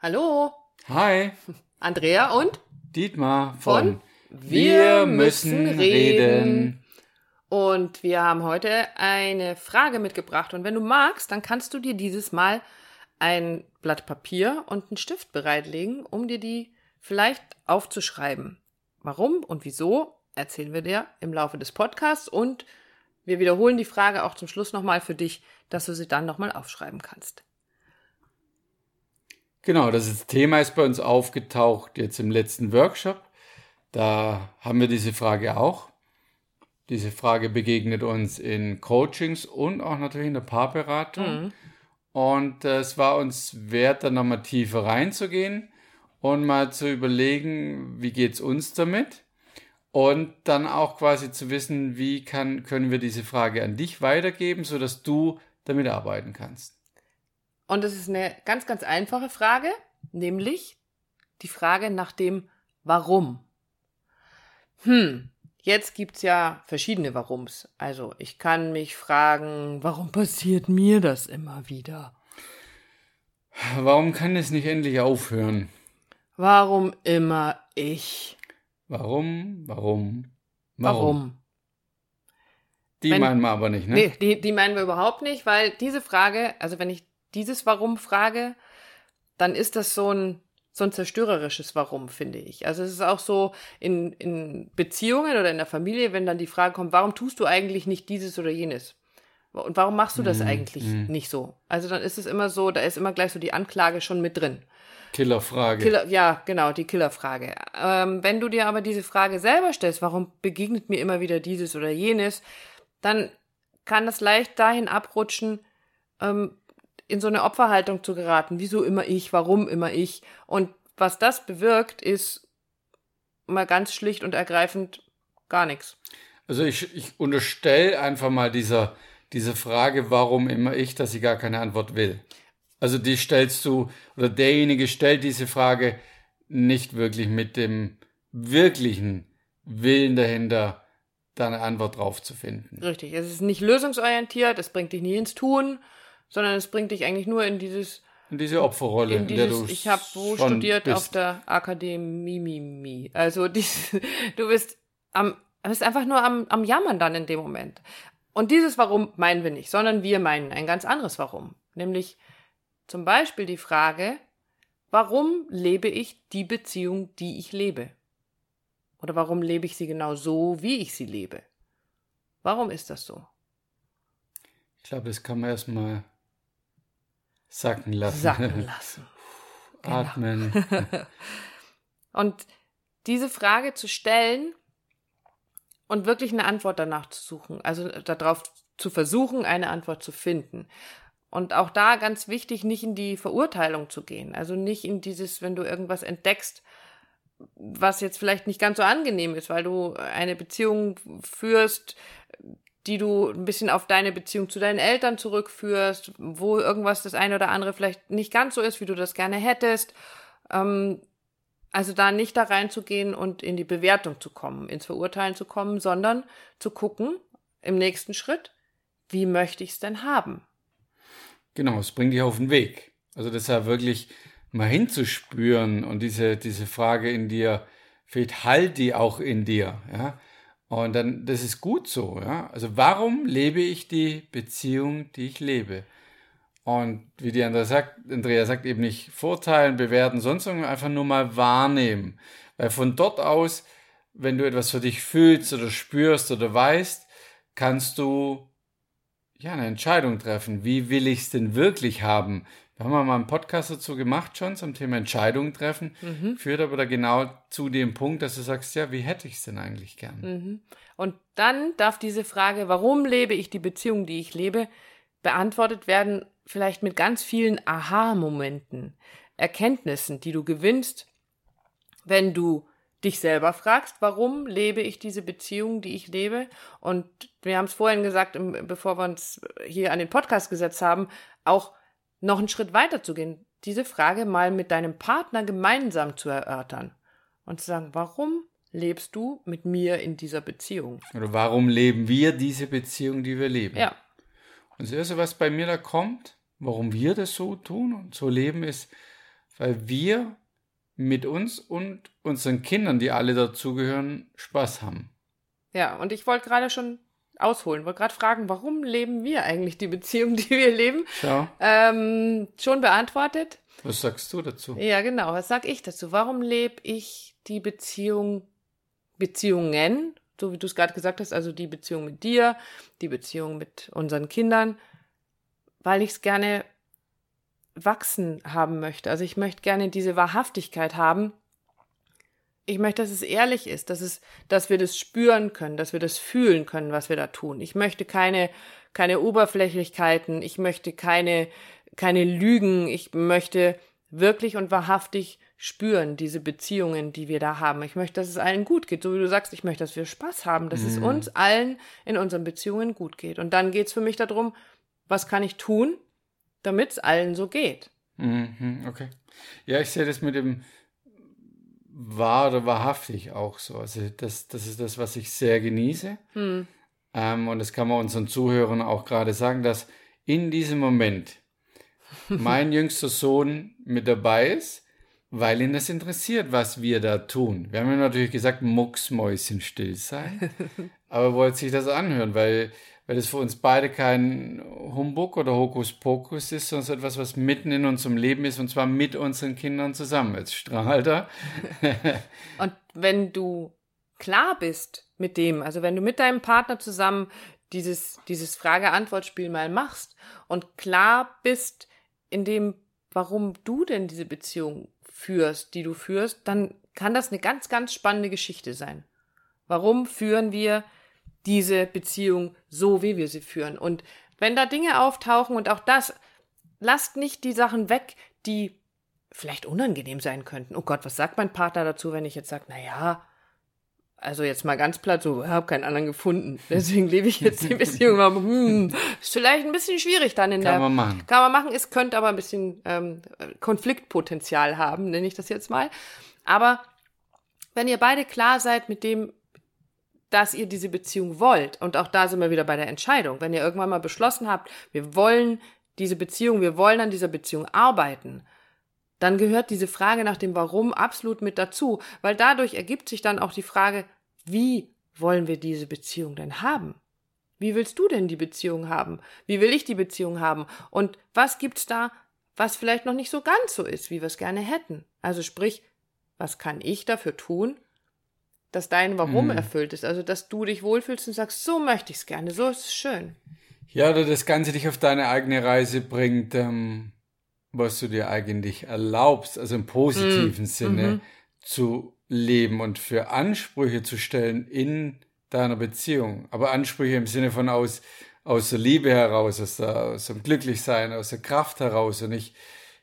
Hallo, Hi, Andrea und Dietmar von, Von Wir müssen reden. Und wir haben heute eine Frage mitgebracht. Und wenn du magst, dann kannst du dir dieses Mal ein Blatt Papier und einen Stift bereitlegen, um dir die vielleicht aufzuschreiben. Warum und wieso erzählen wir dir im Laufe des Podcasts und wir wiederholen die Frage auch zum Schluss nochmal für dich, dass du sie dann nochmal aufschreiben kannst. Genau, das Thema ist bei uns aufgetaucht jetzt im letzten Workshop. Da haben wir diese Frage auch. Diese Frage begegnet uns in Coachings und auch natürlich in der Paarberatung. Und äh, es war uns wert, da nochmal tiefer reinzugehen und mal zu überlegen, wie geht's uns damit? Und dann auch quasi zu wissen, wie kann, können wir diese Frage an dich weitergeben, sodass du damit arbeiten kannst. Und es ist eine ganz, ganz einfache Frage, nämlich die Frage nach dem Warum. Hm, jetzt gibt's ja verschiedene Warums. Also ich kann mich fragen, warum passiert mir das immer wieder? Warum kann es nicht endlich aufhören? Warum immer ich? Warum? Warum? Warum? Die Wenn- meinen wir aber nicht, ne? Nee, die, die meinen wir überhaupt nicht, weil diese Frage, also wenn ich dieses Warum frage, dann ist das so ein, so ein zerstörerisches Warum, finde ich. Also es ist auch so in, in Beziehungen oder in der Familie, wenn dann die Frage kommt, warum tust du eigentlich nicht dieses oder jenes? Und warum machst du das eigentlich nicht so? Also dann ist es immer so, da ist immer gleich so die Anklage schon mit drin. Killerfrage. Killer, ja, genau, die Killerfrage. Ähm, wenn du dir aber diese Frage selber stellst, warum begegnet mir immer wieder dieses oder jenes, dann kann das leicht dahin abrutschen, ähm, in so eine Opferhaltung zu geraten. Wieso immer ich? Warum immer ich? Und was das bewirkt, ist mal ganz schlicht und ergreifend gar nichts. Also ich, ich unterstelle einfach mal dieser, diese Frage, warum immer ich, dass sie gar keine Antwort will. Also die stellst du, oder derjenige stellt diese Frage nicht wirklich mit dem wirklichen Willen dahinter, da eine Antwort drauf zu finden. Richtig. Es ist nicht lösungsorientiert, es bringt dich nie ins Tun, sondern es bringt dich eigentlich nur in dieses Und diese Opferrolle, in in, der dieses, du ich habe wo studiert bist. auf der Akademie Mimi. Also dies, du bist am bist einfach nur am, am Jammern dann in dem Moment. Und dieses Warum meinen wir nicht, sondern wir meinen ein ganz anderes Warum. Nämlich zum Beispiel die Frage, warum lebe ich die Beziehung, die ich lebe? Oder warum lebe ich sie genau so, wie ich sie lebe? Warum ist das so? Ich glaube, das kann man erstmal sacken lassen. Sacken lassen. Genau. Atmen. Und diese Frage zu stellen und wirklich eine Antwort danach zu suchen, also darauf zu versuchen, eine Antwort zu finden. Und auch da ganz wichtig, nicht in die Verurteilung zu gehen. Also nicht in dieses, wenn du irgendwas entdeckst, was jetzt vielleicht nicht ganz so angenehm ist, weil du eine Beziehung führst, die du ein bisschen auf deine Beziehung zu deinen Eltern zurückführst, wo irgendwas das eine oder andere vielleicht nicht ganz so ist, wie du das gerne hättest. Ähm, also da nicht da reinzugehen und in die Bewertung zu kommen, ins Verurteilen zu kommen, sondern zu gucken im nächsten Schritt, wie möchte ich es denn haben? Genau, es bringt dich auf den Weg. Also deshalb wirklich mal hinzuspüren und diese, diese Frage in dir, vielleicht halt die auch in dir, ja. Und dann, das ist gut so, ja. Also warum lebe ich die Beziehung, die ich lebe? Und wie die Andrea sagt, Andrea sagt eben nicht vorteilen, bewerten, sonst einfach nur mal wahrnehmen. Weil von dort aus, wenn du etwas für dich fühlst oder spürst oder weißt, kannst du ja, eine Entscheidung treffen. Wie will ich es denn wirklich haben? Wir haben ja mal einen Podcast dazu gemacht schon zum Thema Entscheidungen treffen. Führt aber da genau zu dem Punkt, dass du sagst, ja, wie hätte ich es denn eigentlich gern? Und dann darf diese Frage, warum lebe ich die Beziehung, die ich lebe, beantwortet werden, vielleicht mit ganz vielen Aha-Momenten, Erkenntnissen, die du gewinnst, wenn du dich selber fragst, warum lebe ich diese Beziehung, die ich lebe? Und wir haben es vorhin gesagt, bevor wir uns hier an den Podcast gesetzt haben, auch noch einen Schritt weiter zu gehen, diese Frage mal mit deinem Partner gemeinsam zu erörtern und zu sagen, warum lebst du mit mir in dieser Beziehung? Oder warum leben wir diese Beziehung, die wir leben? Ja, Und das Erste, was bei mir da kommt, warum wir das so tun und so leben, ist, weil wir mit uns und unseren Kindern, die alle dazugehören, Spaß haben. Ja, und ich wollte gerade schon ausholen, wollte gerade fragen, warum leben wir eigentlich die Beziehung, die wir leben? Ähm, schon beantwortet. Was sagst du dazu? Ja, genau. Was sag ich dazu? Warum lebe ich die Beziehung, Beziehungen, so wie du es gerade gesagt hast, also die Beziehung mit dir, die Beziehung mit unseren Kindern, weil ich es gerne wachsen haben möchte. Also ich möchte gerne diese Wahrhaftigkeit haben. Ich möchte, dass es ehrlich ist, dass es, dass wir das spüren können, dass wir das fühlen können, was wir da tun. Ich möchte keine, keine Oberflächlichkeiten. Ich möchte keine, keine Lügen. Ich möchte wirklich und wahrhaftig spüren, diese Beziehungen, die wir da haben. Ich möchte, dass es allen gut geht. So wie du sagst, ich möchte, dass wir Spaß haben, dass mhm. es uns allen in unseren Beziehungen gut geht. Und dann geht es für mich darum, was kann ich tun, damit es allen so geht. Mhm, okay. Ja, ich sehe das mit dem wahr oder wahrhaftig auch so. Also das, das ist das, was ich sehr genieße. Hm. Ähm, und das kann man unseren Zuhörern auch gerade sagen, dass in diesem Moment mein jüngster Sohn mit dabei ist, weil ihn das interessiert, was wir da tun. Wir haben ja natürlich gesagt, Mucksmäuschen still sein, aber wollte sich das anhören, weil weil es für uns beide kein Humbug oder Hokuspokus ist, sondern etwas, was mitten in unserem Leben ist und zwar mit unseren Kindern zusammen. Jetzt strahlt er. und wenn du klar bist mit dem, also wenn du mit deinem Partner zusammen dieses, dieses Frage-Antwort-Spiel mal machst und klar bist in dem, warum du denn diese Beziehung führst, die du führst, dann kann das eine ganz, ganz spannende Geschichte sein. Warum führen wir diese Beziehung so, wie wir sie führen. Und wenn da Dinge auftauchen und auch das, lasst nicht die Sachen weg, die vielleicht unangenehm sein könnten. Oh Gott, was sagt mein Partner dazu, wenn ich jetzt sage, na ja, also jetzt mal ganz platt, so, ich habe keinen anderen gefunden. Deswegen lebe ich jetzt die Beziehung. hm, ist vielleicht ein bisschen schwierig dann in kann der. Kann man machen. Kann man machen. Es könnte aber ein bisschen ähm, Konfliktpotenzial haben, nenne ich das jetzt mal. Aber wenn ihr beide klar seid mit dem, dass ihr diese Beziehung wollt. Und auch da sind wir wieder bei der Entscheidung. Wenn ihr irgendwann mal beschlossen habt, wir wollen diese Beziehung, wir wollen an dieser Beziehung arbeiten, dann gehört diese Frage nach dem Warum absolut mit dazu, weil dadurch ergibt sich dann auch die Frage, wie wollen wir diese Beziehung denn haben? Wie willst du denn die Beziehung haben? Wie will ich die Beziehung haben? Und was gibt's da, was vielleicht noch nicht so ganz so ist, wie wir es gerne hätten? Also sprich, was kann ich dafür tun, dass dein Warum mhm. erfüllt ist. Also, dass du dich wohlfühlst und sagst, so möchte ich es gerne, so ist es schön. Ja, oder das Ganze dich auf deine eigene Reise bringt, ähm, was du dir eigentlich erlaubst, also im positiven mhm. Sinne mhm. zu leben und für Ansprüche zu stellen in deiner Beziehung. Aber Ansprüche im Sinne von aus, aus der Liebe heraus, aus, der, aus dem Glücklichsein, aus der Kraft heraus. Und ich,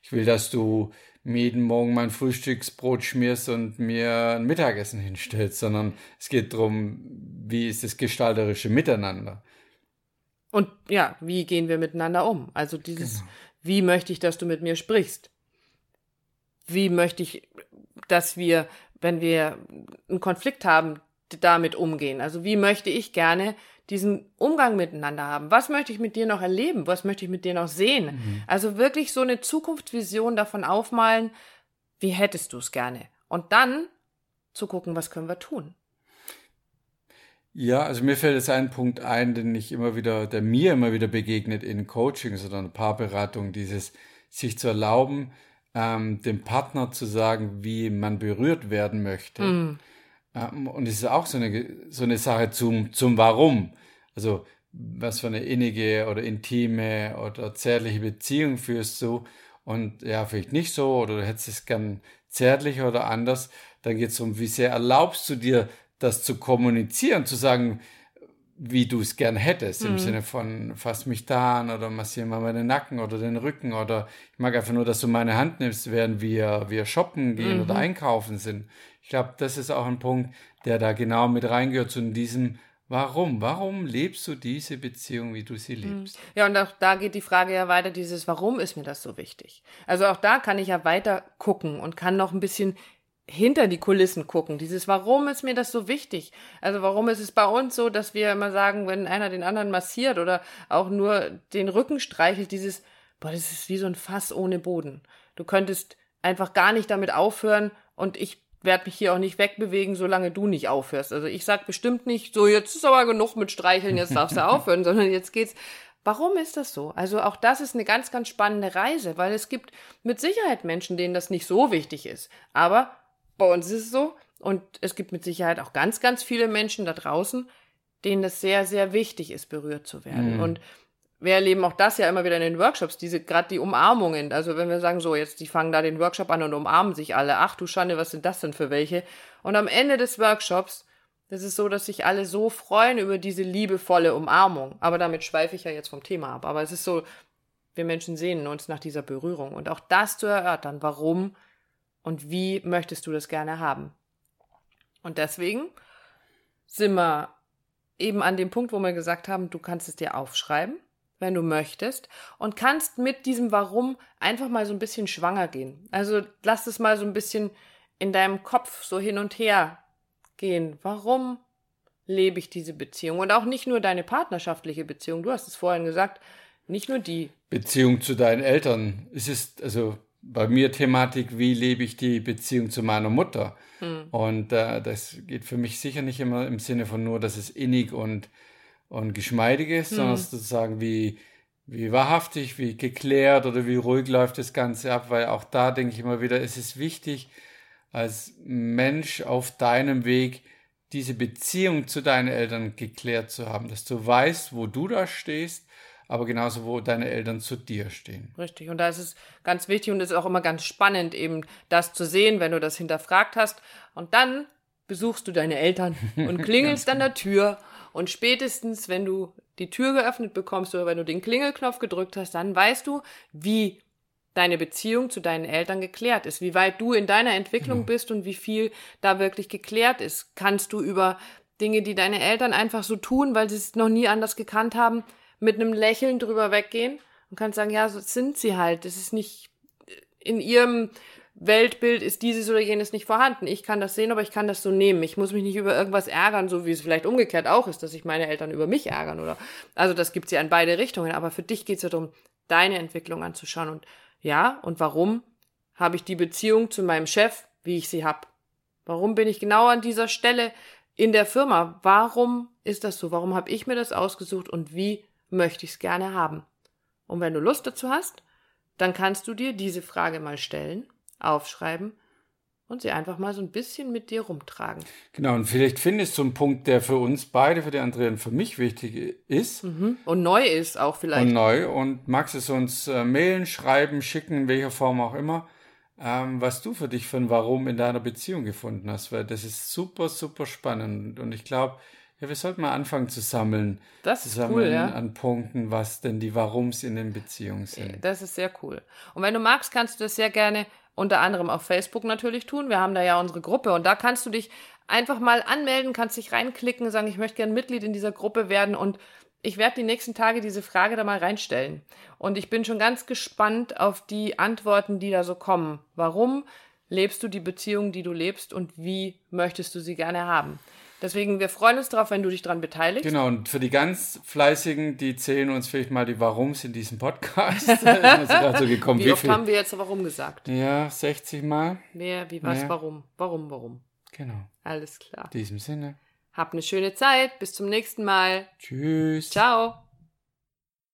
ich will, dass du mir jeden Morgen mein Frühstücksbrot schmierst und mir ein Mittagessen hinstellst, sondern es geht darum, wie ist das gestalterische Miteinander. Und ja, wie gehen wir miteinander um? Also dieses, genau. wie möchte ich, dass du mit mir sprichst? Wie möchte ich, dass wir, wenn wir einen Konflikt haben, damit umgehen? Also wie möchte ich gerne, diesen Umgang miteinander haben. Was möchte ich mit dir noch erleben? Was möchte ich mit dir noch sehen? Mhm. Also wirklich so eine Zukunftsvision davon aufmalen, wie hättest du es gerne? Und dann zu gucken, was können wir tun? Ja, also mir fällt jetzt ein Punkt ein, den ich immer wieder, der mir immer wieder begegnet in Coachings oder Paarberatung, dieses sich zu erlauben, ähm, dem Partner zu sagen, wie man berührt werden möchte. Mm. Und es ist auch so eine, so eine Sache zum, zum Warum. Also, was für eine innige oder intime oder zärtliche Beziehung führst du und ja, vielleicht nicht so oder du hättest es gern zärtlicher oder anders. Dann geht es darum, wie sehr erlaubst du dir, das zu kommunizieren, zu sagen, wie du es gern hättest, mhm. im Sinne von fass mich da an oder massiere mal meinen Nacken oder den Rücken oder ich mag einfach nur, dass du meine Hand nimmst, während wir, wir shoppen gehen mhm. oder einkaufen sind. Ich glaube, das ist auch ein Punkt, der da genau mit reingehört zu diesem Warum? Warum lebst du diese Beziehung, wie du sie hm. lebst? Ja, und auch da geht die Frage ja weiter, dieses Warum ist mir das so wichtig? Also auch da kann ich ja weiter gucken und kann noch ein bisschen hinter die Kulissen gucken. Dieses Warum ist mir das so wichtig? Also warum ist es bei uns so, dass wir immer sagen, wenn einer den anderen massiert oder auch nur den Rücken streichelt, dieses, boah, das ist wie so ein Fass ohne Boden. Du könntest einfach gar nicht damit aufhören und ich werde mich hier auch nicht wegbewegen, solange du nicht aufhörst. Also ich sag bestimmt nicht, so jetzt ist aber genug mit Streicheln, jetzt darfst du aufhören, sondern jetzt geht's. Warum ist das so? Also auch das ist eine ganz, ganz spannende Reise, weil es gibt mit Sicherheit Menschen, denen das nicht so wichtig ist. Aber bei uns ist es so und es gibt mit Sicherheit auch ganz, ganz viele Menschen da draußen, denen das sehr, sehr wichtig ist, berührt zu werden. Mhm. Und wir erleben auch das ja immer wieder in den Workshops, diese gerade die Umarmungen. Also wenn wir sagen, so jetzt, die fangen da den Workshop an und umarmen sich alle. Ach du Schande, was sind das denn für welche? Und am Ende des Workshops, das ist so, dass sich alle so freuen über diese liebevolle Umarmung. Aber damit schweife ich ja jetzt vom Thema ab. Aber es ist so, wir Menschen sehnen uns nach dieser Berührung. Und auch das zu erörtern, warum und wie möchtest du das gerne haben. Und deswegen sind wir eben an dem Punkt, wo wir gesagt haben, du kannst es dir aufschreiben wenn du möchtest, und kannst mit diesem Warum einfach mal so ein bisschen schwanger gehen. Also lass es mal so ein bisschen in deinem Kopf so hin und her gehen. Warum lebe ich diese Beziehung? Und auch nicht nur deine partnerschaftliche Beziehung. Du hast es vorhin gesagt, nicht nur die. Beziehung zu deinen Eltern. Es ist also bei mir Thematik, wie lebe ich die Beziehung zu meiner Mutter? Hm. Und äh, das geht für mich sicher nicht immer im Sinne von nur, dass es innig und und Geschmeidiges, hm. sondern sozusagen wie, wie wahrhaftig, wie geklärt oder wie ruhig läuft das Ganze ab, weil auch da denke ich immer wieder, es ist wichtig, als Mensch auf deinem Weg diese Beziehung zu deinen Eltern geklärt zu haben, dass du weißt, wo du da stehst, aber genauso, wo deine Eltern zu dir stehen. Richtig. Und da ist es ganz wichtig und es ist auch immer ganz spannend, eben das zu sehen, wenn du das hinterfragt hast. Und dann besuchst du deine Eltern und klingelst an der Tür und spätestens, wenn du die Tür geöffnet bekommst oder wenn du den Klingelknopf gedrückt hast, dann weißt du, wie deine Beziehung zu deinen Eltern geklärt ist, wie weit du in deiner Entwicklung genau. bist und wie viel da wirklich geklärt ist. Kannst du über Dinge, die deine Eltern einfach so tun, weil sie es noch nie anders gekannt haben, mit einem Lächeln drüber weggehen und kannst sagen, ja, so sind sie halt. Das ist nicht in ihrem Weltbild ist dieses oder jenes nicht vorhanden. Ich kann das sehen, aber ich kann das so nehmen. Ich muss mich nicht über irgendwas ärgern, so wie es vielleicht umgekehrt auch ist, dass sich meine Eltern über mich ärgern oder. Also das gibt's ja in beide Richtungen. Aber für dich geht's ja darum, deine Entwicklung anzuschauen. Und ja, und warum habe ich die Beziehung zu meinem Chef, wie ich sie hab? Warum bin ich genau an dieser Stelle in der Firma? Warum ist das so? Warum habe ich mir das ausgesucht und wie möchte ich es gerne haben? Und wenn du Lust dazu hast, dann kannst du dir diese Frage mal stellen aufschreiben und sie einfach mal so ein bisschen mit dir rumtragen. Genau, und vielleicht findest du einen Punkt, der für uns beide, für die Andrea und für mich wichtig ist. Mhm. Und neu ist auch vielleicht. Und neu. Und magst es uns äh, mailen, schreiben, schicken, in welcher Form auch immer, ähm, was du für dich für ein Warum in deiner Beziehung gefunden hast, weil das ist super, super spannend. Und ich glaube, ja, wir sollten mal anfangen zu sammeln. Das ist sammeln cool, ja. An Punkten, was denn die Warums in den Beziehungen sind. Das ist sehr cool. Und wenn du magst, kannst du das sehr gerne unter anderem auf Facebook natürlich tun. Wir haben da ja unsere Gruppe und da kannst du dich einfach mal anmelden, kannst dich reinklicken, sagen, ich möchte gerne Mitglied in dieser Gruppe werden und ich werde die nächsten Tage diese Frage da mal reinstellen. Und ich bin schon ganz gespannt auf die Antworten, die da so kommen. Warum lebst du die Beziehung, die du lebst und wie möchtest du sie gerne haben? Deswegen, wir freuen uns darauf, wenn du dich daran beteiligst. Genau, und für die ganz Fleißigen, die zählen uns vielleicht mal die Warums in diesem Podcast. so gekommen. wie, wie oft viel? haben wir jetzt Warum gesagt? Ja, 60 Mal. Mehr, wie was, ja. warum? Warum, warum? Genau. Alles klar. In diesem Sinne. Hab eine schöne Zeit. Bis zum nächsten Mal. Tschüss. Ciao.